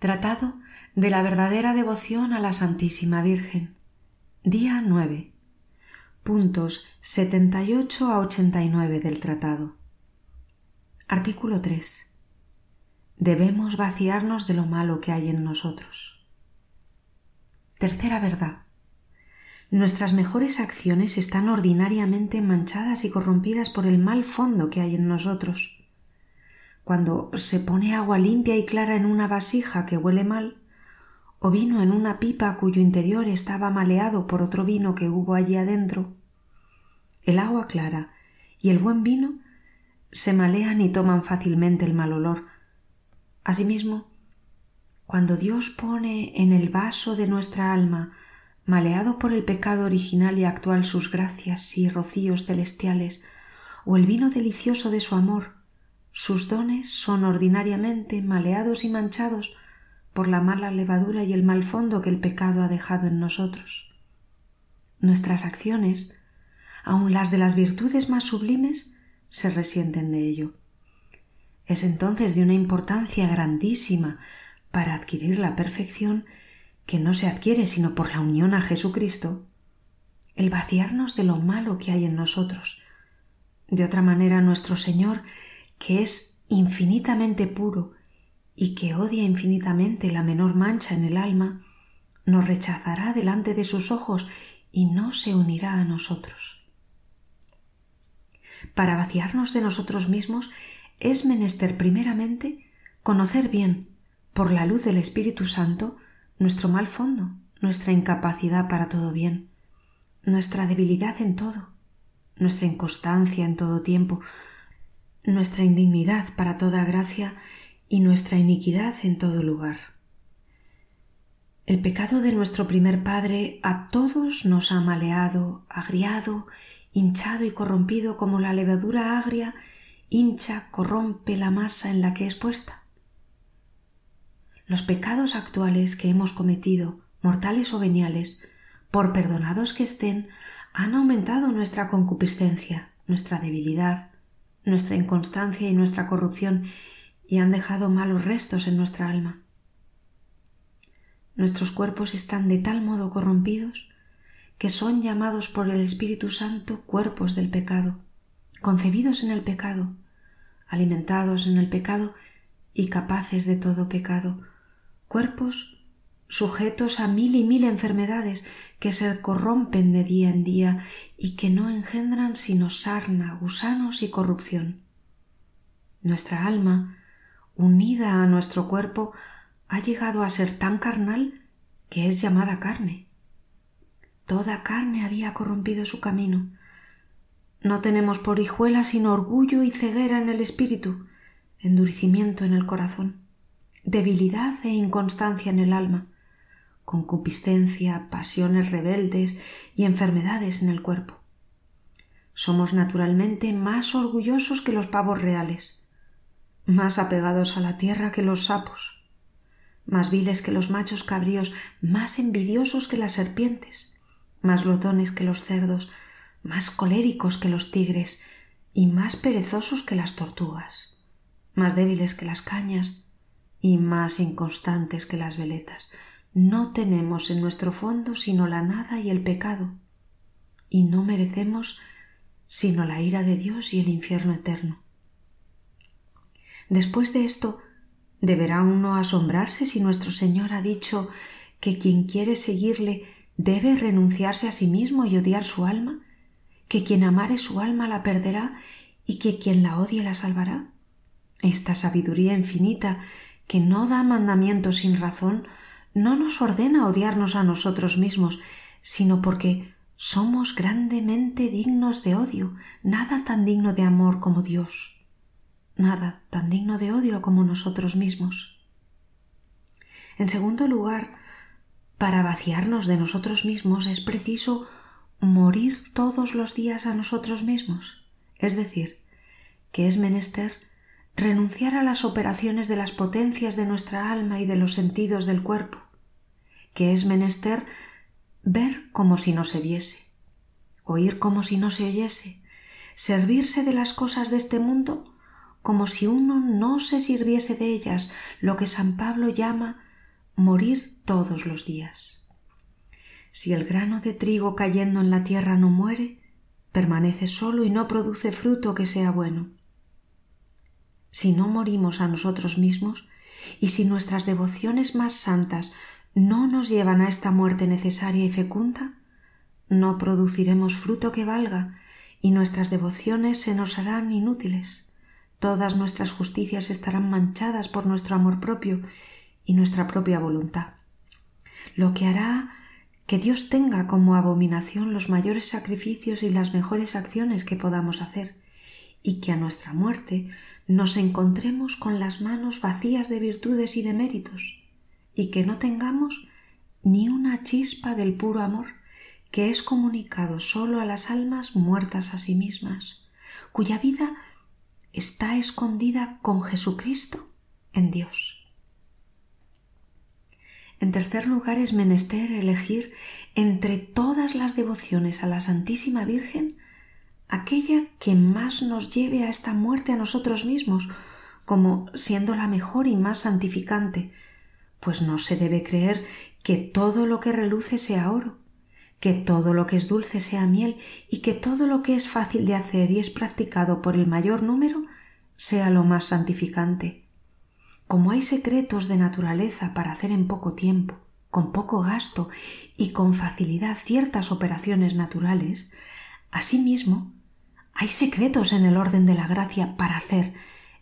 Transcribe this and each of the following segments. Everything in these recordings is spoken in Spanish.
Tratado de la verdadera devoción a la Santísima Virgen. Día 9. Puntos 78 a 89 del tratado. Artículo 3. Debemos vaciarnos de lo malo que hay en nosotros. Tercera verdad. Nuestras mejores acciones están ordinariamente manchadas y corrompidas por el mal fondo que hay en nosotros cuando se pone agua limpia y clara en una vasija que huele mal, o vino en una pipa cuyo interior estaba maleado por otro vino que hubo allí adentro, el agua clara y el buen vino se malean y toman fácilmente el mal olor. Asimismo, cuando Dios pone en el vaso de nuestra alma, maleado por el pecado original y actual sus gracias y rocíos celestiales, o el vino delicioso de su amor, sus dones son ordinariamente maleados y manchados por la mala levadura y el mal fondo que el pecado ha dejado en nosotros. Nuestras acciones, aun las de las virtudes más sublimes, se resienten de ello. Es entonces de una importancia grandísima para adquirir la perfección que no se adquiere sino por la unión a Jesucristo, el vaciarnos de lo malo que hay en nosotros. De otra manera, nuestro Señor que es infinitamente puro y que odia infinitamente la menor mancha en el alma, nos rechazará delante de sus ojos y no se unirá a nosotros. Para vaciarnos de nosotros mismos es menester primeramente conocer bien, por la luz del Espíritu Santo, nuestro mal fondo, nuestra incapacidad para todo bien, nuestra debilidad en todo, nuestra inconstancia en todo tiempo, nuestra indignidad para toda gracia y nuestra iniquidad en todo lugar. El pecado de nuestro primer padre a todos nos ha maleado, agriado, hinchado y corrompido como la levadura agria hincha, corrompe la masa en la que es puesta. Los pecados actuales que hemos cometido, mortales o veniales, por perdonados que estén, han aumentado nuestra concupiscencia, nuestra debilidad, nuestra inconstancia y nuestra corrupción y han dejado malos restos en nuestra alma. Nuestros cuerpos están de tal modo corrompidos que son llamados por el Espíritu Santo cuerpos del pecado, concebidos en el pecado, alimentados en el pecado y capaces de todo pecado, cuerpos sujetos a mil y mil enfermedades que se corrompen de día en día y que no engendran sino sarna, gusanos y corrupción. Nuestra alma, unida a nuestro cuerpo, ha llegado a ser tan carnal que es llamada carne. Toda carne había corrompido su camino. No tenemos por hijuela sino orgullo y ceguera en el espíritu, endurecimiento en el corazón, debilidad e inconstancia en el alma concupiscencia, pasiones rebeldes y enfermedades en el cuerpo. Somos naturalmente más orgullosos que los pavos reales, más apegados a la tierra que los sapos, más viles que los machos cabríos, más envidiosos que las serpientes, más glotones que los cerdos, más coléricos que los tigres y más perezosos que las tortugas, más débiles que las cañas y más inconstantes que las veletas, no tenemos en nuestro fondo sino la nada y el pecado, y no merecemos sino la ira de Dios y el infierno eterno. Después de esto, ¿deberá uno asombrarse si nuestro Señor ha dicho que quien quiere seguirle debe renunciarse a sí mismo y odiar su alma? ¿Que quien amare su alma la perderá y que quien la odie la salvará? Esta sabiduría infinita que no da mandamiento sin razón no nos ordena odiarnos a nosotros mismos, sino porque somos grandemente dignos de odio, nada tan digno de amor como Dios, nada tan digno de odio como nosotros mismos. En segundo lugar, para vaciarnos de nosotros mismos es preciso morir todos los días a nosotros mismos, es decir, que es menester renunciar a las operaciones de las potencias de nuestra alma y de los sentidos del cuerpo, que es menester ver como si no se viese, oír como si no se oyese, servirse de las cosas de este mundo como si uno no se sirviese de ellas, lo que San Pablo llama morir todos los días. Si el grano de trigo cayendo en la tierra no muere, permanece solo y no produce fruto que sea bueno. Si no morimos a nosotros mismos, y si nuestras devociones más santas no nos llevan a esta muerte necesaria y fecunda, no produciremos fruto que valga, y nuestras devociones se nos harán inútiles. Todas nuestras justicias estarán manchadas por nuestro amor propio y nuestra propia voluntad. Lo que hará que Dios tenga como abominación los mayores sacrificios y las mejores acciones que podamos hacer, y que a nuestra muerte nos encontremos con las manos vacías de virtudes y de méritos, y que no tengamos ni una chispa del puro amor que es comunicado sólo a las almas muertas a sí mismas, cuya vida está escondida con Jesucristo en Dios. En tercer lugar es menester elegir entre todas las devociones a la Santísima Virgen aquella que más nos lleve a esta muerte a nosotros mismos, como siendo la mejor y más santificante, pues no se debe creer que todo lo que reluce sea oro, que todo lo que es dulce sea miel y que todo lo que es fácil de hacer y es practicado por el mayor número sea lo más santificante. Como hay secretos de naturaleza para hacer en poco tiempo, con poco gasto y con facilidad ciertas operaciones naturales, asimismo hay secretos en el orden de la gracia para hacer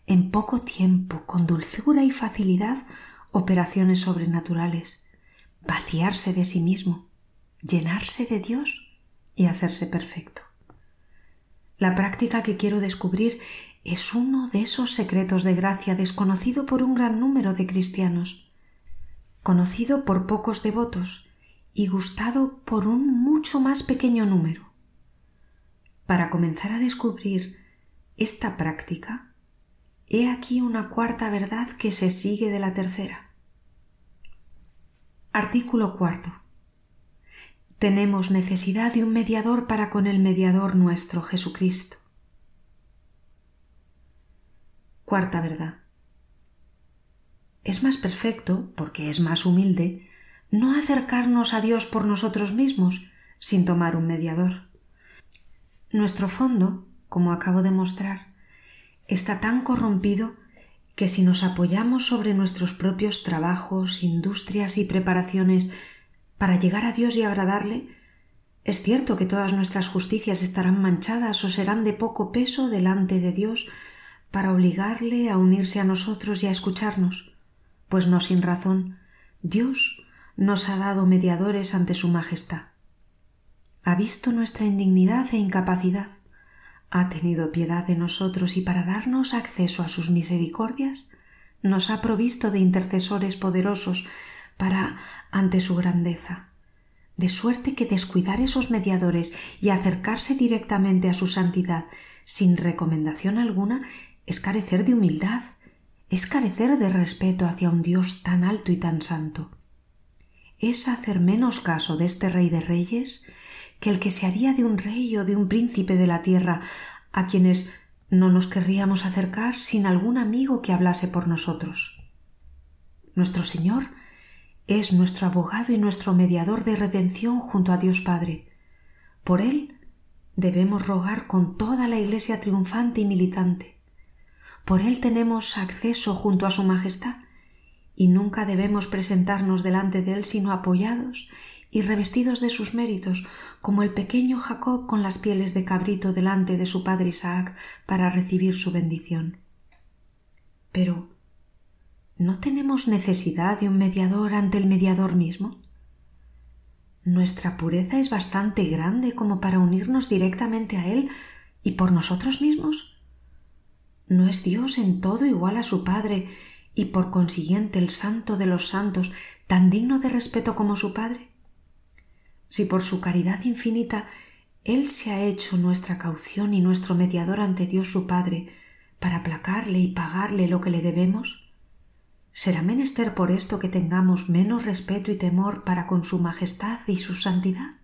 en poco tiempo, con dulzura y facilidad, operaciones sobrenaturales, vaciarse de sí mismo, llenarse de Dios y hacerse perfecto. La práctica que quiero descubrir es uno de esos secretos de gracia desconocido por un gran número de cristianos, conocido por pocos devotos y gustado por un mucho más pequeño número. Para comenzar a descubrir esta práctica, he aquí una cuarta verdad que se sigue de la tercera. Artículo cuarto tenemos necesidad de un mediador para con el mediador nuestro Jesucristo. Cuarta verdad. Es más perfecto, porque es más humilde, no acercarnos a Dios por nosotros mismos sin tomar un mediador. Nuestro fondo, como acabo de mostrar, está tan corrompido que si nos apoyamos sobre nuestros propios trabajos, industrias y preparaciones para llegar a Dios y agradarle, es cierto que todas nuestras justicias estarán manchadas o serán de poco peso delante de Dios para obligarle a unirse a nosotros y a escucharnos, pues no sin razón, Dios nos ha dado mediadores ante su Majestad. Ha visto nuestra indignidad e incapacidad, ha tenido piedad de nosotros y para darnos acceso a sus misericordias, nos ha provisto de intercesores poderosos para ante su grandeza. De suerte que descuidar esos mediadores y acercarse directamente a su santidad sin recomendación alguna es carecer de humildad, es carecer de respeto hacia un Dios tan alto y tan santo. Es hacer menos caso de este Rey de Reyes que el que se haría de un rey o de un príncipe de la tierra a quienes no nos querríamos acercar sin algún amigo que hablase por nosotros. Nuestro Señor es nuestro abogado y nuestro mediador de redención junto a Dios Padre. Por Él debemos rogar con toda la Iglesia triunfante y militante. Por Él tenemos acceso junto a Su Majestad y nunca debemos presentarnos delante de Él sino apoyados y revestidos de sus méritos, como el pequeño Jacob con las pieles de cabrito delante de su padre Isaac para recibir su bendición. Pero, ¿No tenemos necesidad de un mediador ante el mediador mismo? Nuestra pureza es bastante grande como para unirnos directamente a Él y por nosotros mismos. ¿No es Dios en todo igual a su Padre y por consiguiente el santo de los santos tan digno de respeto como su Padre? Si por su caridad infinita Él se ha hecho nuestra caución y nuestro mediador ante Dios su Padre para aplacarle y pagarle lo que le debemos, ¿Será menester por esto que tengamos menos respeto y temor para con su majestad y su santidad?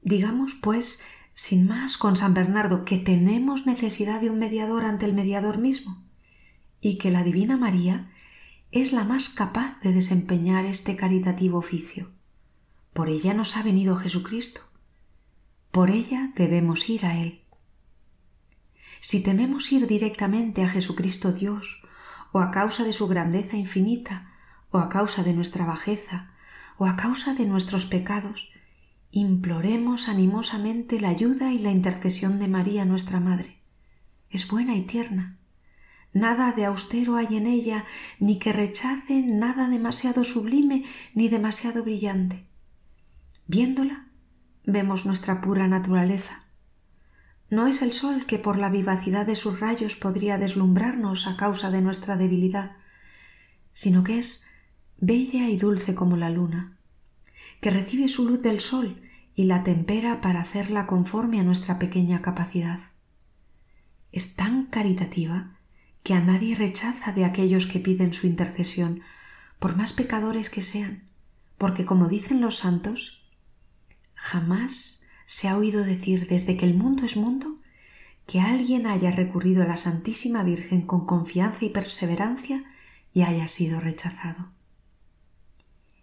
Digamos, pues, sin más con San Bernardo que tenemos necesidad de un mediador ante el mediador mismo, y que la Divina María es la más capaz de desempeñar este caritativo oficio. Por ella nos ha venido Jesucristo. Por ella debemos ir a Él. Si tememos ir directamente a Jesucristo Dios, o a causa de su grandeza infinita, o a causa de nuestra bajeza, o a causa de nuestros pecados, imploremos animosamente la ayuda y la intercesión de María nuestra Madre. Es buena y tierna. Nada de austero hay en ella, ni que rechace nada demasiado sublime ni demasiado brillante. Viéndola, vemos nuestra pura naturaleza. No es el sol que por la vivacidad de sus rayos podría deslumbrarnos a causa de nuestra debilidad, sino que es bella y dulce como la luna, que recibe su luz del sol y la tempera para hacerla conforme a nuestra pequeña capacidad. Es tan caritativa que a nadie rechaza de aquellos que piden su intercesión, por más pecadores que sean, porque como dicen los santos, jamás se ha oído decir desde que el mundo es mundo que alguien haya recurrido a la Santísima Virgen con confianza y perseverancia y haya sido rechazado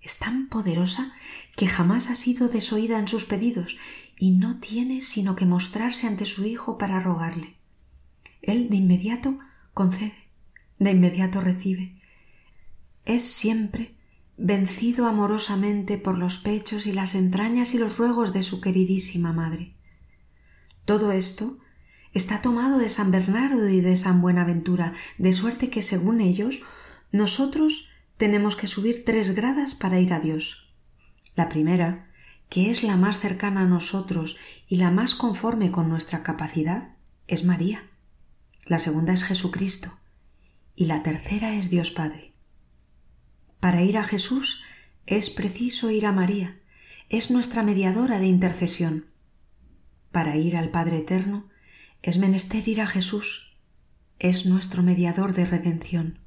es tan poderosa que jamás ha sido desoída en sus pedidos y no tiene sino que mostrarse ante su Hijo para rogarle. Él de inmediato concede, de inmediato recibe. Es siempre vencido amorosamente por los pechos y las entrañas y los ruegos de su queridísima madre. Todo esto está tomado de San Bernardo y de San Buenaventura, de suerte que, según ellos, nosotros tenemos que subir tres gradas para ir a Dios. La primera, que es la más cercana a nosotros y la más conforme con nuestra capacidad, es María. La segunda es Jesucristo. Y la tercera es Dios Padre. Para ir a Jesús es preciso ir a María, es nuestra mediadora de intercesión. Para ir al Padre Eterno es menester ir a Jesús, es nuestro mediador de redención.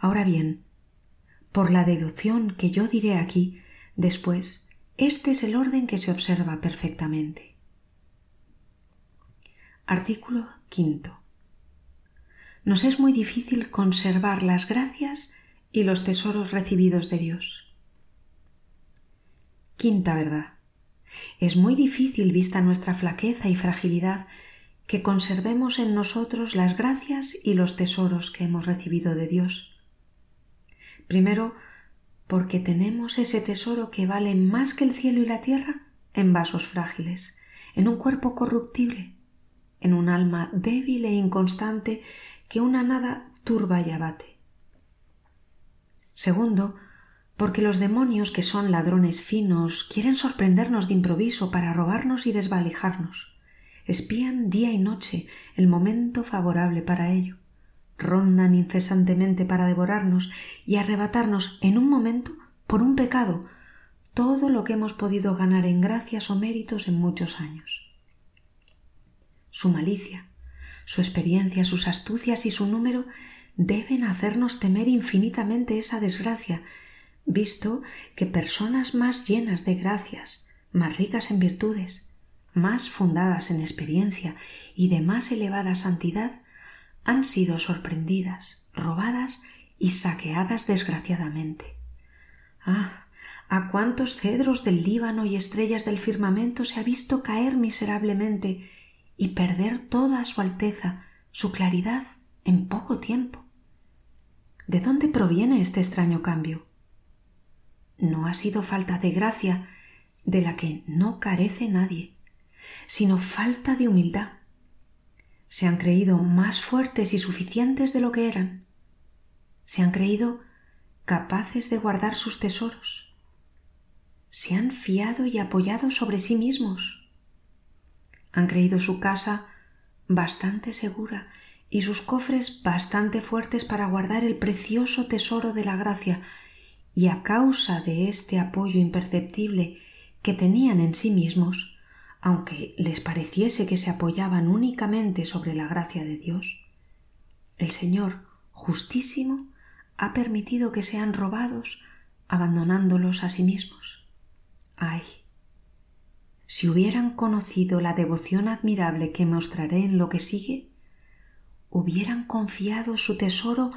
Ahora bien, por la deducción que yo diré aquí, después, este es el orden que se observa perfectamente. Artículo quinto. Nos es muy difícil conservar las gracias y los tesoros recibidos de Dios. Quinta verdad. Es muy difícil, vista nuestra flaqueza y fragilidad, que conservemos en nosotros las gracias y los tesoros que hemos recibido de Dios. Primero, porque tenemos ese tesoro que vale más que el cielo y la tierra en vasos frágiles, en un cuerpo corruptible, en un alma débil e inconstante que una nada turba y abate. Segundo, porque los demonios, que son ladrones finos, quieren sorprendernos de improviso para robarnos y desvalijarnos. Espían día y noche el momento favorable para ello rondan incesantemente para devorarnos y arrebatarnos en un momento, por un pecado, todo lo que hemos podido ganar en gracias o méritos en muchos años. Su malicia, su experiencia, sus astucias y su número deben hacernos temer infinitamente esa desgracia, visto que personas más llenas de gracias, más ricas en virtudes, más fundadas en experiencia y de más elevada santidad, han sido sorprendidas, robadas y saqueadas desgraciadamente. Ah, a cuántos cedros del Líbano y estrellas del firmamento se ha visto caer miserablemente y perder toda su alteza, su claridad, en poco tiempo. ¿De dónde proviene este extraño cambio? No ha sido falta de gracia, de la que no carece nadie, sino falta de humildad, se han creído más fuertes y suficientes de lo que eran. Se han creído capaces de guardar sus tesoros. Se han fiado y apoyado sobre sí mismos. Han creído su casa bastante segura y sus cofres bastante fuertes para guardar el precioso tesoro de la gracia, y a causa de este apoyo imperceptible que tenían en sí mismos, aunque les pareciese que se apoyaban únicamente sobre la gracia de Dios, el Señor justísimo ha permitido que sean robados abandonándolos a sí mismos. ¡Ay! Si hubieran conocido la devoción admirable que mostraré en lo que sigue, hubieran confiado su tesoro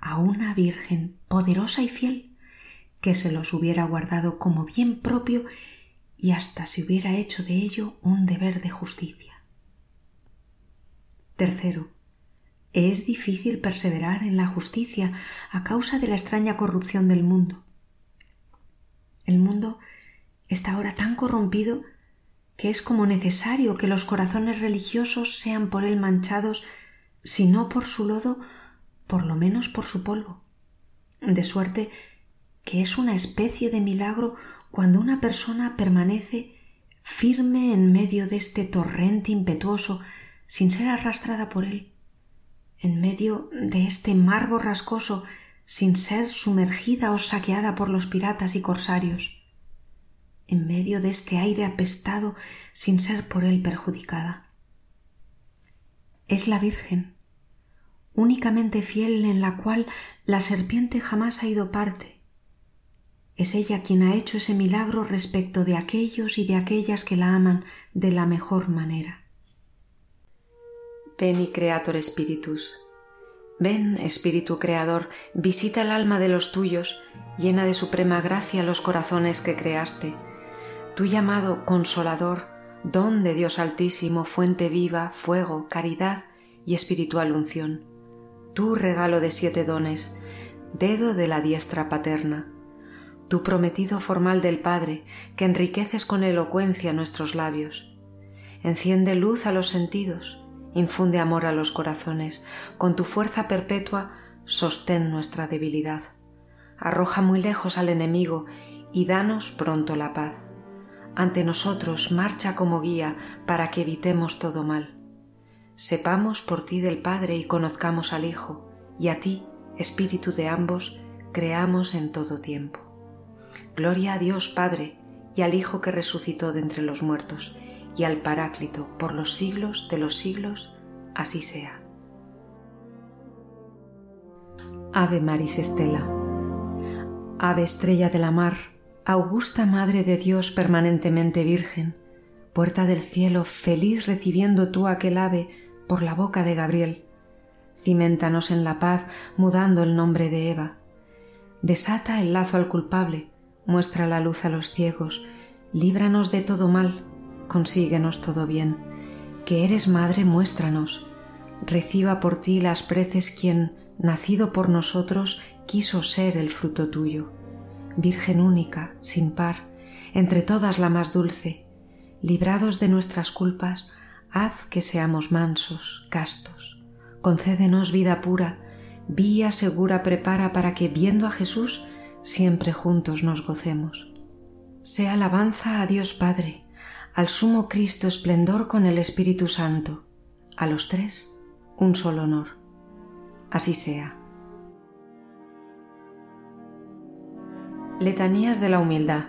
a una Virgen poderosa y fiel que se los hubiera guardado como bien propio y hasta se hubiera hecho de ello un deber de justicia. Tercero, es difícil perseverar en la justicia a causa de la extraña corrupción del mundo. El mundo está ahora tan corrompido que es como necesario que los corazones religiosos sean por él manchados, si no por su lodo, por lo menos por su polvo. De suerte que es una especie de milagro cuando una persona permanece firme en medio de este torrente impetuoso sin ser arrastrada por él en medio de este mar borrascoso sin ser sumergida o saqueada por los piratas y corsarios, en medio de este aire apestado sin ser por él perjudicada. Es la Virgen, únicamente fiel en la cual la serpiente jamás ha ido parte. Es ella quien ha hecho ese milagro respecto de aquellos y de aquellas que la aman de la mejor manera. Ven Creator Spiritus. Ven, Espíritu Creador, visita el alma de los tuyos, llena de suprema gracia los corazones que creaste. Tú llamado Consolador, don de Dios Altísimo, fuente viva, fuego, caridad y espiritual unción. Tú regalo de siete dones, dedo de la diestra paterna. Tu prometido formal del Padre, que enriqueces con elocuencia nuestros labios. Enciende luz a los sentidos, infunde amor a los corazones, con tu fuerza perpetua sostén nuestra debilidad. Arroja muy lejos al enemigo y danos pronto la paz. Ante nosotros marcha como guía para que evitemos todo mal. Sepamos por ti del Padre y conozcamos al Hijo, y a ti, Espíritu de ambos, creamos en todo tiempo. Gloria a Dios Padre y al Hijo que resucitó de entre los muertos, y al Paráclito por los siglos de los siglos, así sea. Ave Maris Estela. Ave estrella de la mar, augusta Madre de Dios permanentemente Virgen, puerta del cielo, feliz recibiendo tú aquel ave por la boca de Gabriel. Cimentanos en la paz, mudando el nombre de Eva. Desata el lazo al culpable, muestra la luz a los ciegos, líbranos de todo mal, consíguenos todo bien. Que eres madre, muéstranos. Reciba por ti las preces quien, nacido por nosotros, quiso ser el fruto tuyo. Virgen única, sin par, entre todas la más dulce, librados de nuestras culpas, haz que seamos mansos, castos. Concédenos vida pura, vía segura prepara para que, viendo a Jesús, siempre juntos nos gocemos. Sea alabanza a Dios Padre, al sumo Cristo esplendor con el Espíritu Santo, a los tres un solo honor. Así sea. Letanías de la Humildad.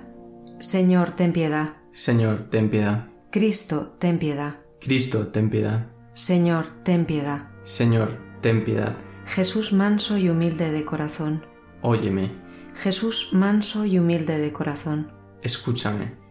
Señor, ten piedad. Señor, ten piedad. Cristo, ten piedad. Cristo, ten piedad. Señor, ten piedad. Señor, ten piedad. Jesús manso y humilde de corazón. Óyeme. Jesús manso y humilde de corazón. Escúchame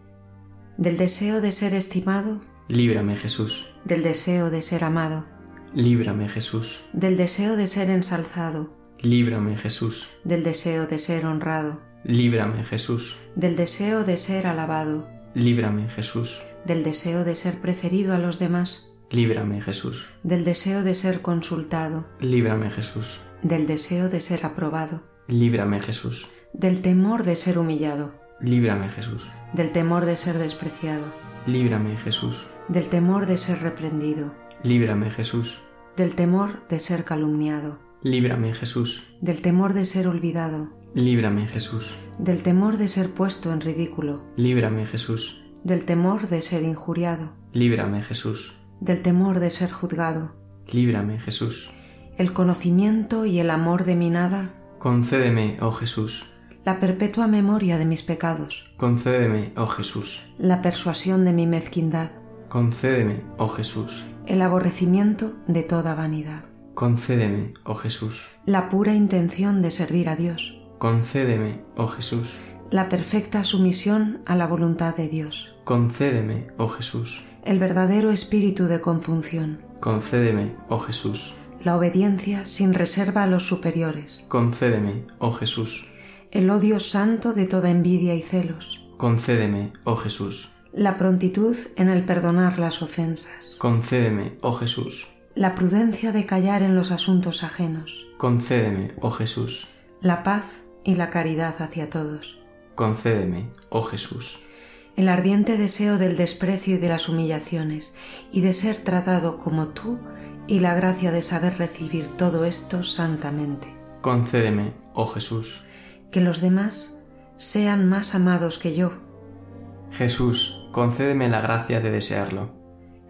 del deseo de ser estimado, líbrame Jesús, del deseo de ser amado, líbrame Jesús, del deseo de ser ensalzado, líbrame Jesús, del deseo de ser honrado, líbrame Jesús, del deseo de ser alabado, líbrame Jesús, del deseo de ser preferido a los demás, líbrame Jesús, del deseo de ser consultado, líbrame Jesús, del deseo de ser aprobado, líbrame Jesús, del temor de ser humillado, líbrame Jesús, del temor de ser despreciado, líbrame Jesús, del temor de ser reprendido, líbrame Jesús, del temor de ser calumniado, líbrame Jesús, del temor de ser olvidado, líbrame Jesús, del temor de ser puesto en ridículo, líbrame Jesús, del temor de ser injuriado, líbrame Jesús, del temor de ser juzgado, líbrame Jesús, el conocimiento y el amor de mi nada, concédeme, oh Jesús, la perpetua memoria de mis pecados. Concédeme, oh Jesús, la persuasión de mi mezquindad. Concédeme, oh Jesús, el aborrecimiento de toda vanidad. Concédeme, oh Jesús, la pura intención de servir a Dios. Concédeme, oh Jesús, la perfecta sumisión a la voluntad de Dios. Concédeme, oh Jesús, el verdadero espíritu de compunción. Concédeme, oh Jesús, la obediencia sin reserva a los superiores, Concédeme, oh Jesús. el odio santo de toda envidia y celos, Concédeme, oh Jesús. la prontitud en el perdonar las ofensas, Concédeme, oh Jesús. la prudencia de callar en los asuntos ajenos, Concédeme, oh Jesús. la paz y la caridad hacia todos, Concédeme, oh Jesús. el ardiente deseo del desprecio y de las humillaciones, y de ser tratado como tú, y la gracia de saber recibir todo esto santamente. Concédeme, oh Jesús. Que los demás sean más amados que yo, Jesús, concédeme la gracia de desearlo.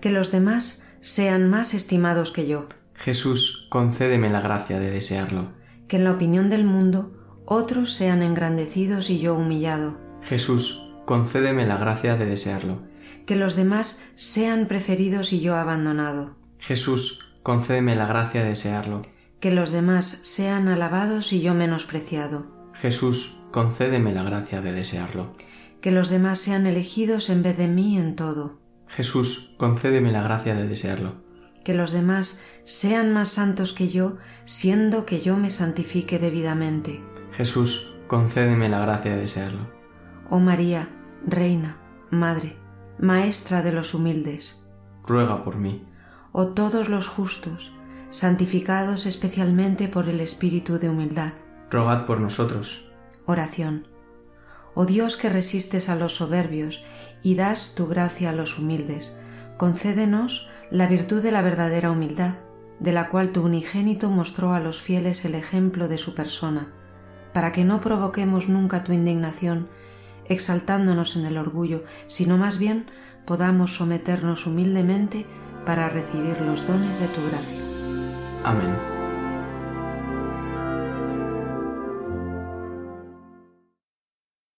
que los demás sean más estimados que yo, Jesús, concédeme la gracia de desearlo. que en la opinión del mundo otros sean engrandecidos y yo humillado, Jesús, concédeme la gracia de desearlo. que los demás sean preferidos y yo abandonado, Jesús, concédeme la gracia de desearlo. que los demás sean alabados y yo menospreciado, Jesús, concédeme la gracia de desearlo. que los demás sean elegidos en vez de mí en todo, Jesús, concédeme la gracia de desearlo. que los demás sean más santos que yo, siendo que yo me santifique debidamente. Jesús, concédeme la gracia de desearlo. Oh María, Reina, Madre, Maestra de los humildes, Ruega por mí. oh todos los justos, santificados especialmente por el Espíritu de humildad. Rogad por nosotros. Oración. Oh Dios que resistes a los soberbios y das tu gracia a los humildes, concédenos la virtud de la verdadera humildad, de la cual tu unigénito mostró a los fieles el ejemplo de su persona, para que no provoquemos nunca tu indignación, exaltándonos en el orgullo, sino más bien podamos someternos humildemente para recibir los dones de tu gracia. Amén.